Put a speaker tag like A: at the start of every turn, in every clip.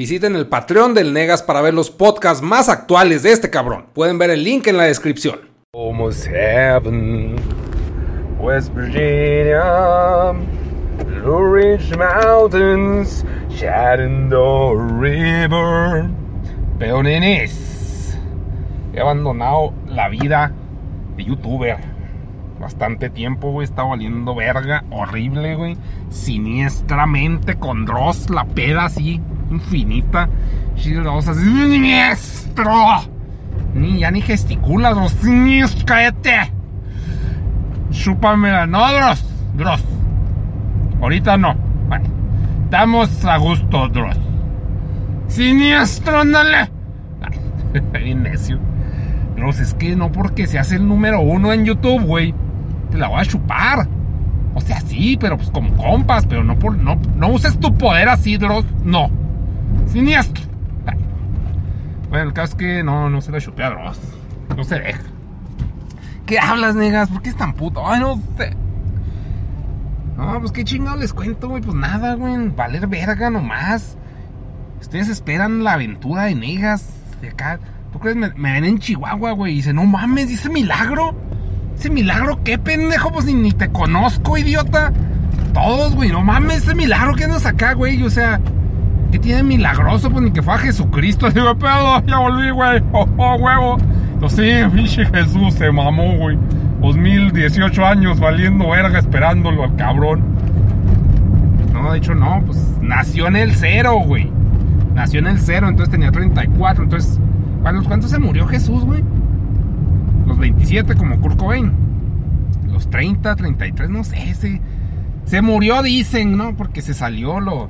A: Visiten el Patreon del Negas para ver los podcasts más actuales de este cabrón. Pueden ver el link en la descripción.
B: Almost heaven, West Virginia, Blue Ridge Mountains, Shenandoah River. He abandonado la vida de youtuber. Bastante tiempo, güey, está valiendo verga, horrible, güey. Siniestramente, con Dross, la peda así, infinita. Dross así, siniestro. Ni, ya ni gesticulas, Dross, siniestro, cállate. Chúpamela, no, Dross, Dross. Ahorita no. Bueno, estamos a gusto, Dross. Siniestro, ándale. Bien necio. Dross, es que no porque se hace el número uno en YouTube, güey. Te la voy a chupar. O sea, sí, pero pues como compas, pero no por. No, no uses tu poder así, Dross. No. Siniestro. Bueno, el caso es que no, no se la chupé a Dross. No se deja. ¿Qué hablas, negas? ¿Por qué es tan puto? Ay, no. Te... No, pues qué chingado les cuento, güey. Pues nada, güey. Valer verga nomás. Ustedes esperan la aventura de negas de acá. ¿Tú crees? Me, ven en Chihuahua, güey. Y dicen, no mames, dice milagro. Ese milagro, qué pendejo, pues ni, ni te conozco, idiota. Todos, güey, no mames, ese milagro que andas acá, güey. O sea, ¿qué tiene milagroso? Pues ni que fue a Jesucristo. Digo, pedo, ya volví, güey. Oh, oh, huevo. Entonces, sí, pinche Jesús se mamó, güey. 2018 años valiendo verga esperándolo al cabrón. No, de hecho, no, pues nació en el cero, güey. Nació en el cero, entonces tenía 34. Entonces, ¿a los cuántos se murió Jesús, güey? Los 27, como Kurt Cobain. Los 30, 33, no sé. Se, se murió, dicen, ¿no? Porque se salió, lo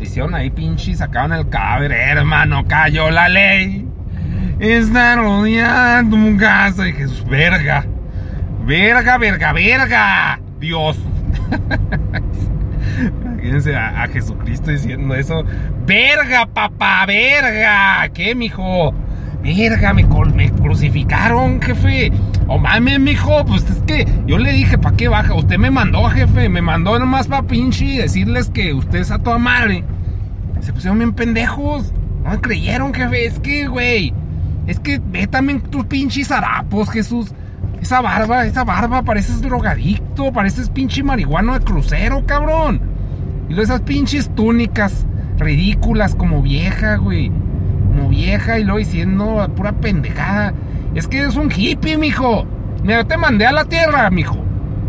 B: hicieron ahí, pinche, sacaron el cadáver. Hermano, cayó la ley. Está rodeando un casa de Jesús, verga. Verga, verga, verga. Dios. Fíjense a, a, Jesucristo diciendo eso. Verga, papá, verga. ¿Qué, mijo? Verga, me, me crucificaron, jefe. O mames, mijo. Pues es que yo le dije, ¿para qué baja? Usted me mandó, jefe. Me mandó nomás para pinche decirles que usted es a toda madre. Se pusieron bien pendejos. No me creyeron, jefe. Es que, güey. Es que ve también tus pinches harapos, Jesús. Esa barba, esa barba, pareces drogadicto, pareces pinche marihuano de crucero, cabrón. Y luego esas pinches túnicas ridículas como vieja, güey. Vieja y luego diciendo pura pendejada. Es que eres un hippie, mijo. Mira, te mandé a la tierra, mijo.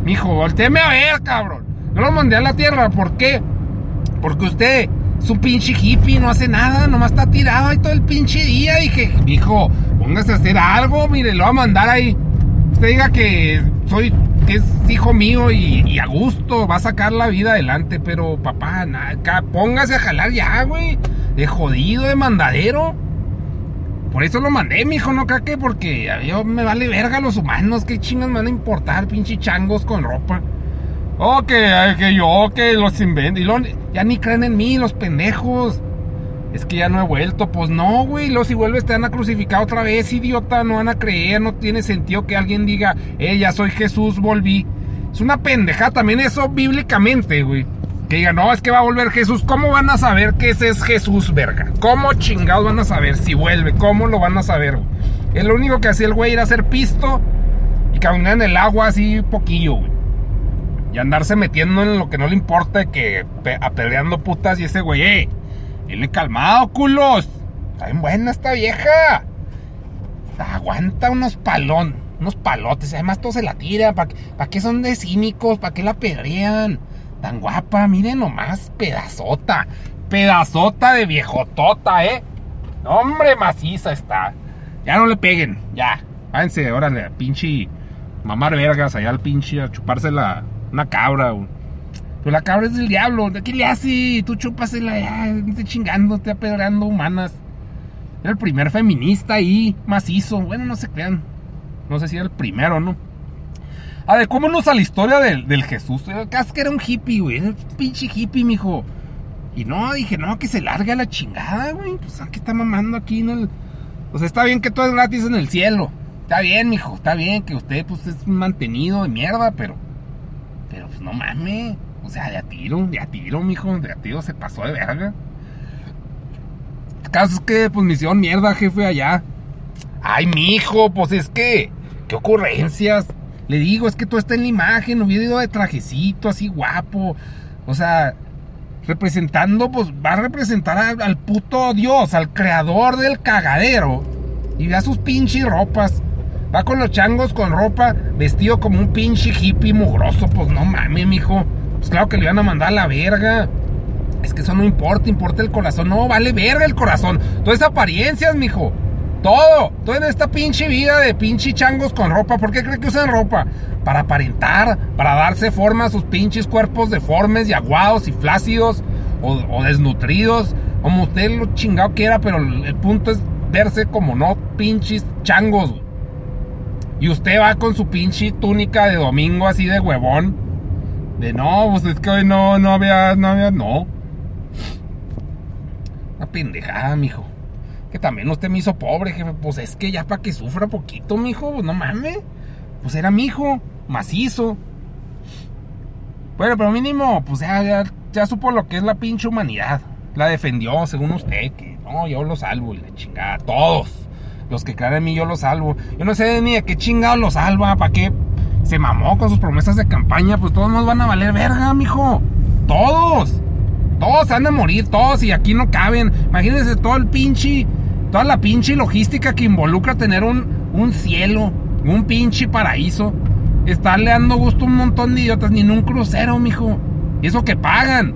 B: Mijo, volteeme a ver, cabrón. Yo lo mandé a la tierra, ¿por qué? Porque usted es un pinche hippie, no hace nada, nomás está tirado ahí todo el pinche día. Dije, mijo, póngase a hacer algo, mire, lo va a mandar ahí usted diga que soy, que es hijo mío y, a gusto, va a sacar la vida adelante, pero papá, nada, póngase a jalar ya, güey. De jodido, de mandadero. Por eso lo mandé, mijo, no caque, porque a yo me vale verga los humanos, qué chingas me van a importar, pinche changos con ropa. Oh, que, yo, que los invento. Y ya ni creen en mí, los pendejos. Es que ya no he vuelto. Pues no, güey. Luego si vuelves te van a crucificar otra vez, idiota. No van a creer. No tiene sentido que alguien diga, eh, ya soy Jesús, volví. Es una pendeja también eso bíblicamente, güey. Que diga, no, es que va a volver Jesús. ¿Cómo van a saber que ese es Jesús, verga? ¿Cómo chingados van a saber si vuelve? ¿Cómo lo van a saber, güey? Es lo único que hacía el güey era hacer pisto y caminar en el agua así poquillo, güey. Y andarse metiendo en lo que no le importa, que apedreando putas y ese güey, eh. Dile calmado, culos. Está bien buena esta vieja. Aguanta unos palón, unos palotes. Además, todo se la tira. ¿Para pa qué son de cínicos? ¿Para qué la pedrean? Tan guapa, miren nomás, pedazota. Pedazota de viejotota, ¿eh? Hombre, maciza está. Ya no le peguen, ya. Váyanse, órale, pinche mamar vergas allá al pinche a chuparse la, una cabra. Un, pero la cabra es del diablo. ¿Qué le hace? Tú chúpasela ya. Te chingando, te apedreando humanas. Era el primer feminista ahí, macizo. Bueno, no se crean. No sé si era el primero, ¿no? A ver, ¿cómo nos a la historia del, Jesús? Casi que era un hippie, güey. Un pinche hippie, mijo. Y no, dije, no, que se largue a la chingada, güey. Pues, ¿qué está mamando aquí en el...? O sea, está bien que todo es gratis en el cielo. Está bien, mijo. Está bien que usted, pues, es un mantenido de mierda, pero... Pero, pues, no mames. O sea, de a tiro, de a tiro, mijo, de a tiro se pasó de verga.
A: caso es que pues me hicieron mierda, jefe, allá.
B: Ay, mijo, pues es que. ¿Qué ocurrencias? Le digo, es que todo está en la imagen, hubiera ido de trajecito, así guapo. O sea, representando, pues va a representar al, puto Dios, al creador del cagadero. Y vea sus pinches ropas. Va con los changos con ropa, vestido como un pinche hippie mugroso. Pues no mames, mijo. Pues claro que le iban a mandar a la verga. Es que eso no importa, importa el corazón. No, vale verga el corazón. Todas apariencias, mijo. Todo, en esta pinche vida de pinche changos con ropa. ¿Por qué cree que usan ropa? Para aparentar, para darse forma a sus pinches cuerpos deformes y aguados y flácidos o, o desnutridos. Como usted lo chingado quiera, pero el punto es verse como no pinches changos. Y usted va con su pinche túnica de domingo así de huevón. De no, pues es que hoy no, no había, no había, no. Una pendejada, mijo. Que también usted me hizo pobre, jefe. Pues es que ya para que sufra poquito, mijo. Pues no mames. Pues era mi hijo, macizo. Bueno, pero mínimo, pues ya, ya, supo lo que es la pinche humanidad. La defendió, según usted, que no, yo lo salvo y la chingada. Todos. Los que crean en mí, yo los salvo. Yo no sé ni de qué chingado lo salva, para qué se mamó con sus promesas de campaña. Pues todos nos van a valer verga, mijo. Todos. Todos van a morir, todos, y aquí no caben. Imagínense todo el pinche, toda la pinche logística que involucra tener un, un cielo, un pinche paraíso. Estarle dando gusto a un montón de idiotas, ni en un crucero, mijo. Eso que pagan.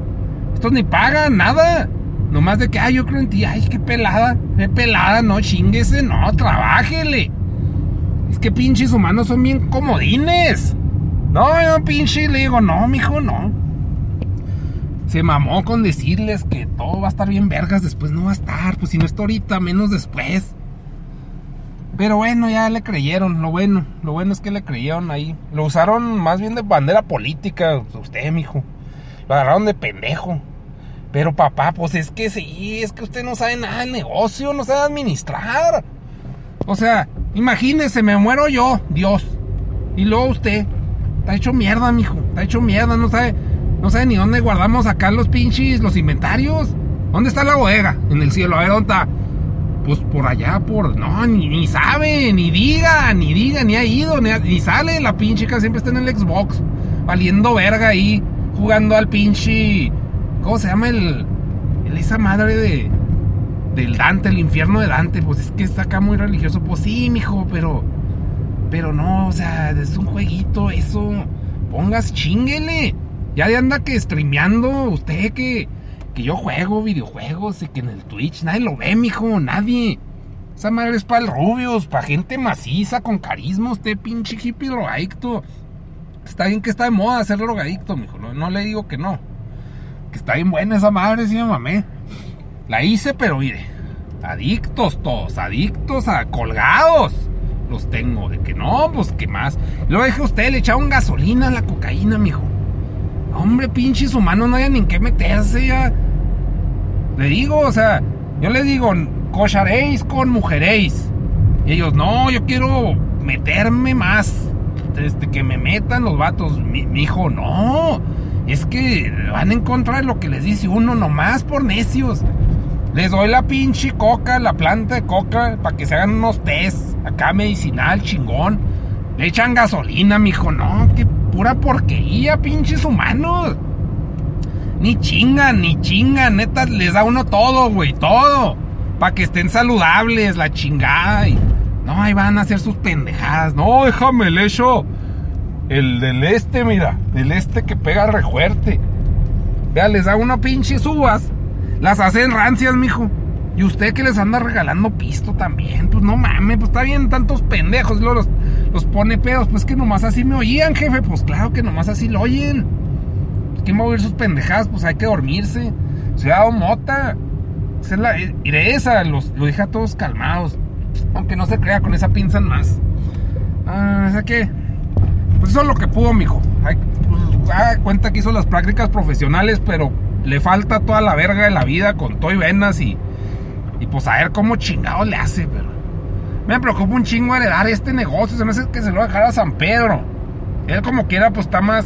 B: Estos ni pagan nada. Nomás de que, ay, yo creo en ti, ay, qué pelada, qué pelada, no chinguese, no, trabájele. Es que pinches humanos son bien comodines. No, yo pinche le digo, no, mijo, no. Se mamó con decirles que todo va a estar bien vergas, después no va a estar, pues si no está ahorita, menos después. Pero bueno, ya le creyeron, lo bueno, lo bueno es que le creyeron ahí. Lo usaron más bien de bandera política, usted, mijo. Lo agarraron de pendejo. Pero papá, pues es que sí, es que usted no sabe nada del negocio, no sabe administrar. O sea, imagínese, me muero yo, Dios. Y luego usted. Está hecho mierda, mijo. Está hecho mierda, no sabe. No sabe ni dónde guardamos acá los pinches, los inventarios. ¿Dónde está la bodega? En el cielo. A ver, ¿dónde está? Pues por allá, por. No, ni, sabe, ni diga, ni diga, ni ha ido, ni sale. La pinche que siempre está en el Xbox. Valiendo verga ahí. Jugando al pinche. ¿Cómo se llama el. el- esa madre de. Del Dante, el infierno de Dante. Pues es que está acá muy religioso. Pues sí, mijo, pero. Pero no, o sea, es un jueguito, eso. Pongas, chinguele. Ya de anda que streameando usted que. Que yo juego videojuegos y que en el Twitch nadie lo ve, mijo, nadie. Esa madre es para rubios, para gente maciza, con carisma, usted pinche hippie drogadicto. Está bien que está de moda ser drogadicto, mijo, no, no le digo que no. Que está bien buena esa madre, sí me mamé. La hice, pero mire, adictos todos, adictos a colgados. Los tengo, de que no, pues que más. Luego dije usted, le echaron gasolina a la cocaína, mijo. Hombre, pinches humanos, no hay ni en qué meterse ya. Le digo, o sea, yo les digo, cocharéis con mujeréis. Y ellos, no, yo quiero meterme más. Este, que me metan los vatos. Mi hijo, no. Es que van en contra de lo que les dice uno, nomás por necios. Les doy la pinche coca, la planta de coca, para que se hagan unos test acá medicinal, chingón. Le echan gasolina, mijo. No, qué pura porquería, pinches humanos. Ni chingan, ni chingan. Neta, les da uno todo, güey, todo. Para que estén saludables, la chingada. y- no, ahí van a hacer sus pendejadas. No, déjame el hecho. El del este, mira. Del este que pega re fuerte. Vea, les da uno pinches uvas. Las hacen rancias, mijo. Y usted que les anda regalando pisto también. Pues no mames, pues está bien tantos pendejos. Luego los, los pone pedos. Pues que nomás así me oían, jefe. Pues claro que nomás así lo oyen. Pues, ¿Quién va a oír sus pendejadas? Pues hay que dormirse. Dado mota. Esa es la, iré esa, los, lo deja todos calmados. Aunque no se crea, con esa pinzan más. Ah, o que. Pues eso es lo que pudo, mijo. Ay, pues, cuenta que hizo las prácticas profesionales, pero le falta toda la verga de la vida con todo y venas y. Y pues a ver cómo chingado le hace, pero. Me preocupa un chingo heredar este negocio. Se me hace que se lo va a dejar a San Pedro. Él como quiera, pues está más.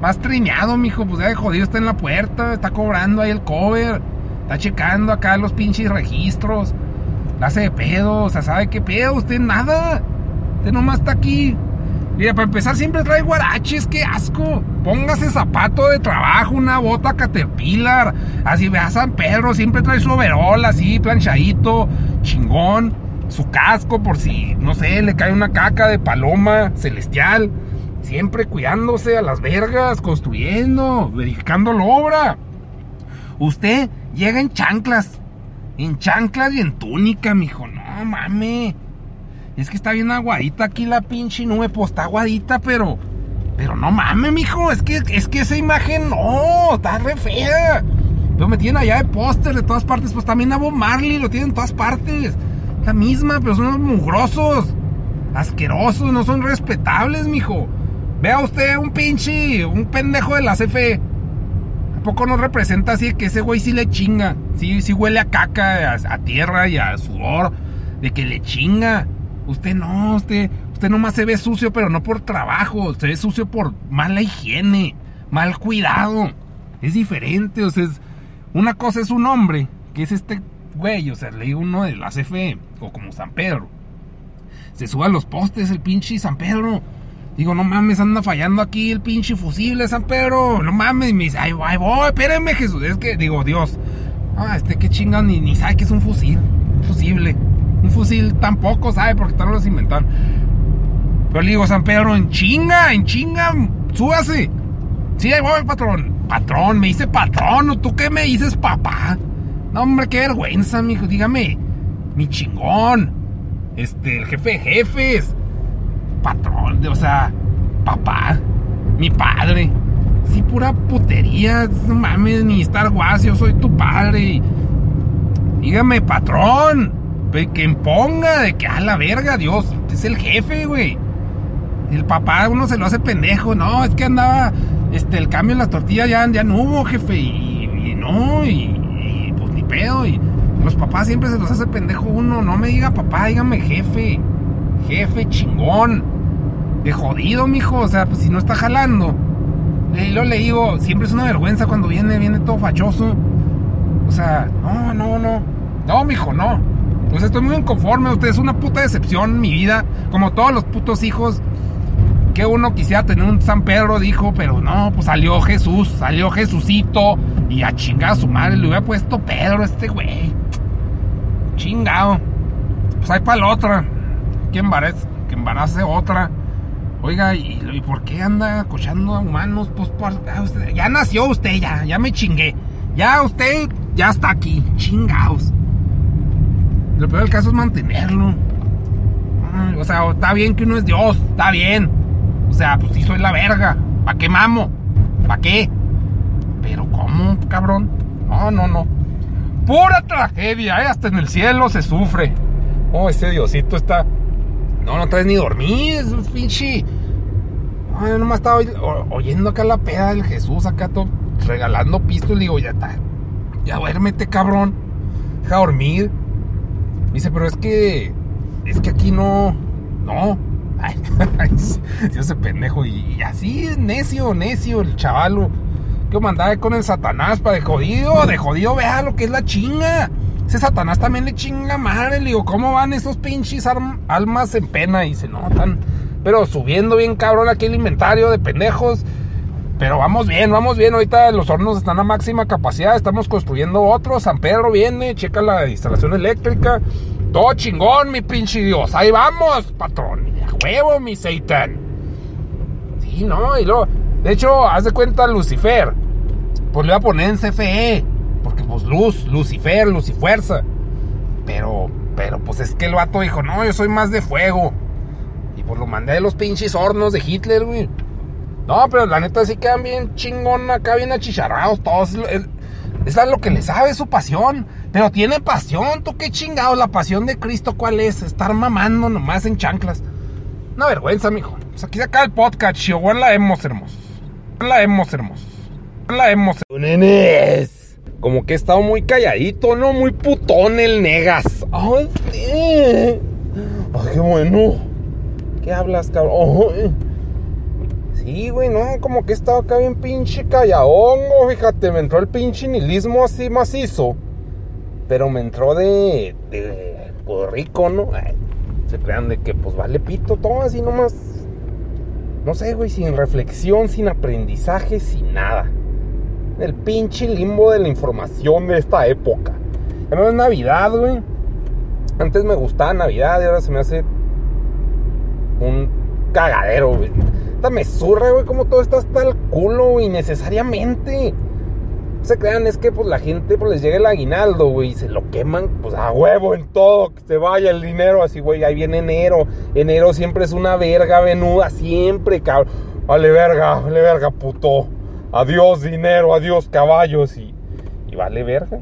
B: Más triñado, mijo. Pues ya de jodido está en la puerta. Está cobrando ahí el cover. Está checando acá los pinches registros. La hace de pedo, o sea, ¿sabe qué pedo? Usted nada. Usted nomás está aquí. Mira, para empezar siempre trae guaraches, qué asco. Póngase zapato de trabajo, una bota Caterpillar. Así ve a San Pedro, siempre trae su overol así, planchadito, chingón. Su casco por si, no sé, le cae una caca de paloma celestial. Siempre cuidándose a las vergas, construyendo, verificando la obra. Usted llega en chanclas. En chanclas y en túnica, mijo. No mames. Es que está bien aguadita aquí la pinche nube. Pues está aguadita, pero. Pero no mames, mijo. Es que, es que esa imagen no. Está re fea. Pero me tienen allá de póster de todas partes. Pues también a Bob Marley lo tienen en todas partes. La misma, pero son mugrosos. Asquerosos, no son respetables, mijo. Vea usted un pinche. Un pendejo de la CFE poco no representa así que ese güey sí le chinga? Sí, sí huele a caca, a, tierra y a sudor, de que le chinga. Usted no, usted, usted nomás se ve sucio, pero no por trabajo, se ve sucio por mala higiene, mal cuidado. Es diferente, o sea, una cosa es un hombre, que es este güey, o sea, leí uno de la CFE, o como San Pedro. Se sube a los postes el pinche San Pedro Digo, no mames, anda fallando aquí el pinche fusible San Pedro. No mames, me dice, ay, voy, espérenme, Jesús. Es que, digo, Dios. Ah, este que chingan ni, ni sabe que es un fusil. Un fusible. Un fusil tampoco sabe porque tal los inventaron. Pero le digo, San Pedro, en chinga, en chinga, súbase. Sí, ahí voy, patrón. Patrón, me dice patrón, ¿o tú qué me dices, papá? No, hombre, qué vergüenza, mijo. Dígame, mi chingón. Este, el jefe de jefes patrón, o sea, papá, mi padre. Sí, pura putería, no mames, ni estar Wars, soy tu padre. Dígame, patrón, que imponga de que a la verga, Dios, es el jefe, güey. El papá uno se lo hace pendejo, no, es que andaba, este, el cambio en las tortillas ya, ya no hubo, jefe, y, no, y, pues ni pedo, y los papás siempre se los hace pendejo uno, no me diga papá, dígame jefe jefe chingón, de jodido, mijo, o sea, pues si no está jalando. Y lo le digo, siempre es una vergüenza cuando viene, viene todo fachoso. O sea, no, no, no. No, mijo, no. Pues estoy muy inconforme, usted es una puta decepción en mi vida, como todos los putos hijos. Que uno quisiera tener un San Pedro, dijo, pero no, pues salió Jesús, salió Jesucito, y a chingar a su madre le hubiera puesto Pedro este güey. Chingado. Pues hay para la otra que embarace, que embarace otra. Oiga, ¿y, por qué anda cochando a humanos? Pues ah, ya nació usted, ya, ya me chingué. Ya usted ya está aquí, chingaos. Lo peor del caso es mantenerlo. o sea, está bien que uno es Dios, está bien. O sea, pues sí soy la verga. ¿Para qué mamo? ¿Para qué? Pero ¿cómo, cabrón? No, no, no. Pura tragedia, ¿eh? Hasta en el cielo se sufre. Oh, ese Diosito está no, no traes ni dormir, es pinche. Ay, nomás estaba oyendo acá la peda del Jesús, acá todo regalando pisto. Y digo, ya está. Ya duérmete, cabrón. Deja dormir. Dice, pero es que. Es que aquí no. No. Ay, ese pendejo. Y, así, necio, necio, el chavalo. Que mandaba con el Satanás para de jodido. De jodido, vea lo que es la chinga. Ese Satanás también le chinga madre. Le digo, ¿cómo van esos pinches almas en pena? Y se notan. Pero subiendo bien cabrón aquí el inventario de pendejos. Pero vamos bien, vamos bien. Ahorita los hornos están a máxima capacidad. Estamos construyendo otro. San Pedro viene, checa la instalación eléctrica. Todo chingón, mi pinche Dios. Ahí vamos, patrón. A huevo, mi Satan. Sí, no, y luego. De hecho, haz de cuenta Lucifer. Pues le voy a poner en CFE. Porque pues luz, Lucifer, Lucifuerza. Pero, pero pues es que el vato dijo, no, yo soy más de fuego. Y pues lo mandé de los pinches hornos de Hitler, güey. No, pero la neta sí quedan bien chingón acá, bien achicharrados todos. Esa es lo que le sabe, su pasión. Pero tiene pasión, tú qué chingado. La pasión de Cristo, ¿cuál es? Estar mamando nomás en chanclas. Una vergüenza, mijo. Pues aquí se acaba el podcast, chihuahua. La hemos hermosos. La hemos hermosos. La hemos. Nenes como que he estado muy calladito, ¿no? Muy putón el negas. Ay. Ay, qué bueno. ¿Qué hablas, cabrón? Sí, güey, no, como que he estado acá bien pinche calladongo, fíjate, me entró el pinche nihilismo así macizo. Pero me entró de, de pues, rico, ¿no? se crean de que pues vale pito todo así nomás. No sé, güey, sin reflexión, sin aprendizaje, sin nada. El pinche limbo de la información de esta época. Además es Navidad, güey. Antes me gustaba Navidad y ahora se me hace un cagadero, güey. Me zurra, güey, como todo está hasta el culo, innecesariamente. No se crean, es que pues la gente pues les llega el aguinaldo, güey, y se lo queman, pues a huevo en todo, que se vaya el dinero, así, güey, ahí viene enero. Enero siempre es una verga venuda, siempre, cabrón. Vale verga, vale verga, puto. Adiós dinero, adiós caballos y, y vale verga.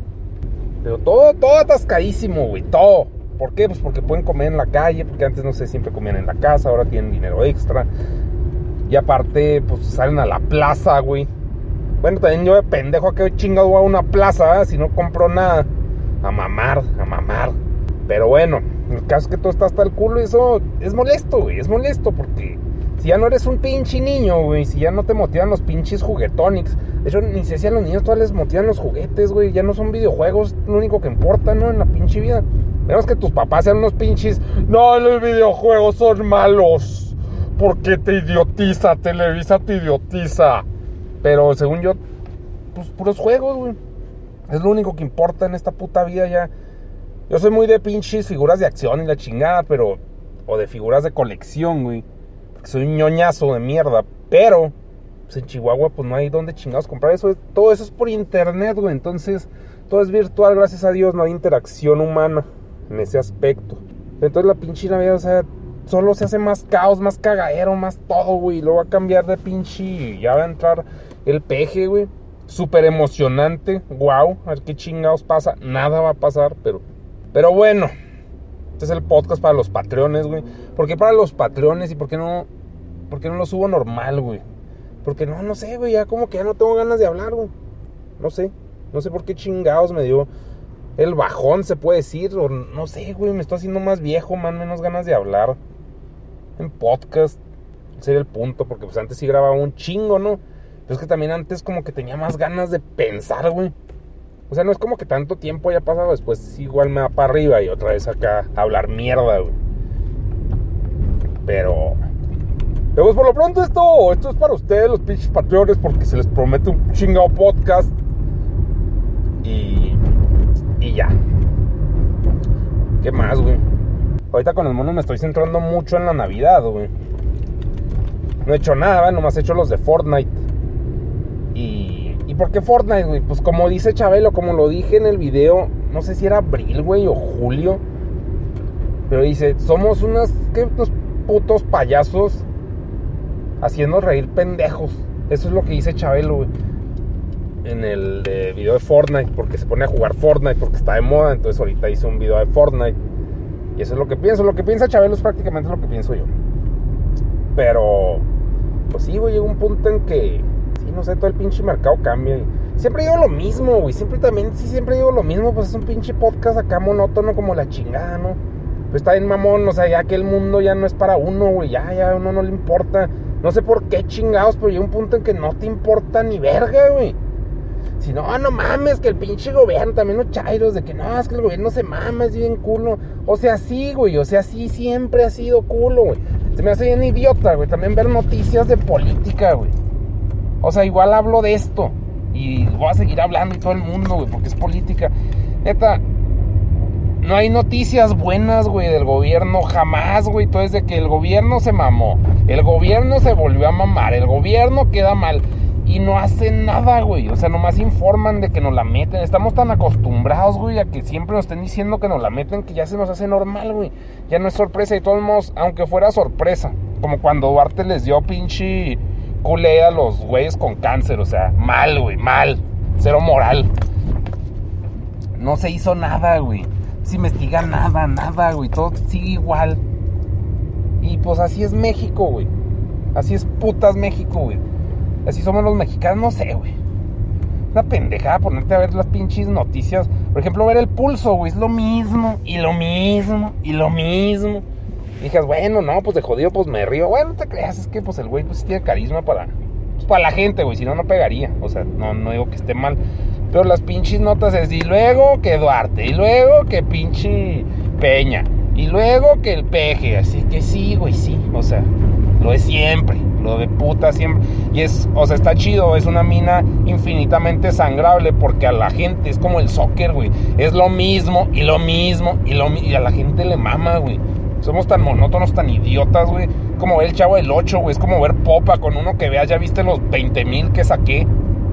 B: Pero todo, todo atascadísimo, güey, todo. ¿Por qué? Pues porque pueden comer en la calle, porque antes no sé, siempre comían en la casa, ahora tienen dinero extra. Y aparte, pues salen a la plaza, güey. Bueno, también yo de pendejo a qué chingado a una plaza, si no compro nada. A mamar, a mamar. Pero bueno, el caso es que todo está hasta el culo y eso es molesto, güey. Es molesto porque si ya no eres un pinche niño, güey. Si ya no te motivan los pinches juguetonics. De hecho, ni sé si a los niños todavía les motivan los juguetes, güey. Ya no son videojuegos lo único que importa, ¿no? En la pinche vida. Menos que tus papás sean unos pinches. No, los videojuegos son malos. Porque te idiotiza, Televisa te idiotiza. Pero según yo, pues puros juegos, güey. Es lo único que importa en esta puta vida ya. Yo soy muy de pinches figuras de acción y la chingada, pero. O de figuras de colección, güey. Soy un ñoñazo de mierda. Pero. Pues en Chihuahua, pues no hay donde chingados comprar eso. Todo eso es por internet, güey. Entonces, todo es virtual, gracias a Dios. No hay interacción humana en ese aspecto. Entonces la pinche Navidad, o sea, solo se hace más caos, más cagadero, más todo, güey. Y luego va a cambiar de pinche. Ya va a entrar el peje, güey. Súper emocionante. Wow. A ver qué chingados pasa. Nada va a pasar, pero. Pero bueno. Este es el podcast para los patrones, güey. ¿Por qué para los patrones y por qué no. ¿Por qué no lo subo normal, güey? Porque no, no sé, güey. Ya como que ya no tengo ganas de hablar, güey. No sé. No sé por qué chingados me dio el bajón, se puede decir. No sé, güey. Me estoy haciendo más viejo, man. Menos ganas de hablar. En podcast. Sería el punto. Porque pues antes sí grababa un chingo, ¿no? Pero es que también antes como que tenía más ganas de pensar, güey. O sea, no es como que tanto tiempo haya pasado. Después igual me va para arriba y otra vez acá a hablar mierda, güey. Pero... Pero pues por lo pronto esto, esto es para ustedes, los pinches patriones, porque se les promete un chingado podcast. Y... Y ya. ¿Qué más, güey? Ahorita con el mono me estoy centrando mucho en la Navidad, güey. No he hecho nada, ¿verdad? nomás he hecho los de Fortnite. Y, ¿Y por qué Fortnite, güey? Pues como dice Chabelo, como lo dije en el video, no sé si era abril, güey, o julio. Pero dice, somos ¿qué? Unos putos payasos haciendo reír pendejos. Eso es lo que dice Chabelo, güey. En el video de Fortnite, porque se pone a jugar Fortnite, porque está de moda. Entonces ahorita hice un video de Fortnite. Y eso es lo que pienso. Lo que piensa Chabelo es prácticamente lo que pienso yo. Pero, pues sí, güey, llega un punto en que no sé, todo el pinche mercado cambia. siempre digo lo mismo, güey. Siempre también, sí, siempre digo lo mismo. Pues es un pinche podcast acá monótono como la chingada, ¿no? Pues está bien mamón, o sea, ya que el mundo ya no es para uno, güey. Ya, ya a uno no le importa. No sé por qué chingados, pero llega un punto en que no te importa ni verga, güey. Si no, no mames, que el pinche gobierno, también los chairos, de que no, es que el gobierno se mama, es bien culo. O sea, sí, güey, o sea, sí, siempre ha sido culo, güey. Se me hace bien idiota, güey, también ver noticias de política, güey. O sea, igual hablo de esto. Y voy a seguir hablando y todo el mundo, güey, porque es política. Neta, no hay noticias buenas, güey, del gobierno. Jamás, güey. Todo es de que el gobierno se mamó. El gobierno se volvió a mamar. El gobierno queda mal. Y no hacen nada, güey. O sea, nomás informan de que nos la meten. Estamos tan acostumbrados, güey, a que siempre nos estén diciendo que nos la meten que ya se nos hace normal, güey. Ya no es sorpresa. Y todos modos, aunque fuera sorpresa. Como cuando Duarte les dio pinche culé a los güeyes con cáncer. O sea, mal, güey, mal. Cero moral. No se hizo nada, güey. Se investiga nada, nada, güey. Todo sigue igual. Y pues así es México, güey. Así es putas México, güey. Así somos los mexicanos, no sé, güey. Una pendejada ponerte a ver las pinches noticias. Por ejemplo, ver el pulso, güey. Es lo mismo, y lo mismo, y lo mismo. Y bueno, no, pues de jodido, pues me río. Bueno, no te creas, es que pues el güey pues tiene carisma para, pues, para la gente, güey. Si no, no pegaría. O sea, no, no digo que esté mal. Pero las pinches notas es, y luego que Duarte, y luego que pinche Peña, y luego que el peje. Así que sí, güey, sí. O sea, lo es siempre. De puta siempre. Y es, o sea, está chido. Es una mina infinitamente sangrable porque a la gente es como el soccer, güey. Es lo mismo y lo mismo y, lo, y a la gente le mama, güey. Somos tan monótonos, tan idiotas, güey. Como el chavo del 8, güey. Es como ver popa con uno que veas, ya viste los 20 mil que saqué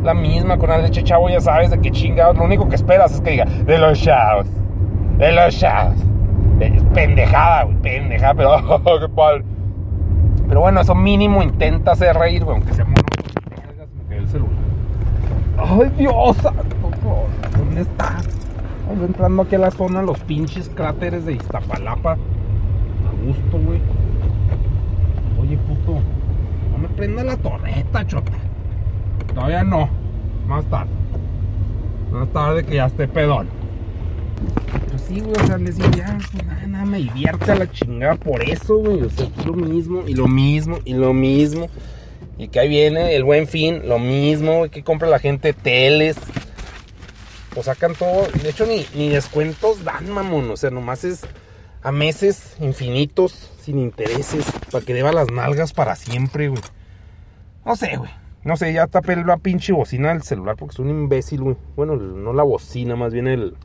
B: la misma con la leche chavo, ya sabes de qué chingados. Lo único que esperas es que diga, de los chavos, de los chavos. pendejada, güey, pendejada, pero oh, qué padre. Pero bueno, eso mínimo intenta hacer reír, güey, aunque sea mono. Ay, Dios ¿dónde está? Ando entrando aquí a la zona, los pinches cráteres de Iztapalapa. A gusto, güey. Oye, puto, no me prenda la torreta, chota. Todavía no. Más tarde. Más tarde que ya esté pedón. Pero sí, güey, o sea, les digo, ya, nada, nada, me divierte a la chingada por eso, güey. O sea, lo mismo, y lo mismo, y lo mismo. Y que ahí viene el buen fin, lo mismo, güey, que compra la gente teles. O sacan todo. De hecho, ni, ni descuentos dan, mamón. O sea, nomás es a meses infinitos, sin intereses, para que deba las nalgas para siempre, güey. No sé, güey. No sé, ya tapé la pinche bocina del celular porque es un imbécil, güey. Bueno, no la bocina, más bien el,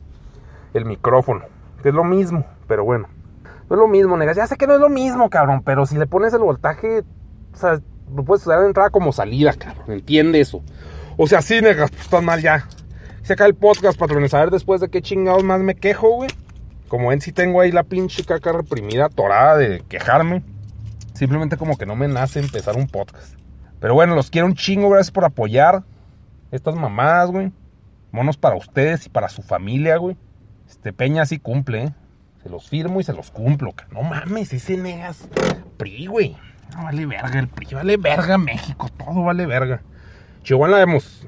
B: el micrófono. Que es lo mismo, pero bueno. No es lo mismo, negas. Ya sé que no es lo mismo, cabrón. Pero si le pones el voltaje, o sea, lo puedes usar de entrada como salida, cabrón. Entiende eso. O sea, sí, negas, pues estás mal ya. Se acá el podcast, patrones. A ver después de qué chingados más me quejo, güey. Como ven, si tengo ahí la pinche caca reprimida, torada de quejarme. Simplemente como que no me nace empezar un podcast. Pero bueno, los quiero un chingo, gracias por apoyar estas mamadas, güey. Monos para ustedes y para su familia, güey. Este Peña sí cumple, ¿eh? Se los firmo y se los cumplo, No mames, ese negas. PRI, güey. No vale verga el PRI, vale verga México, todo vale verga. Chihuahua vemos.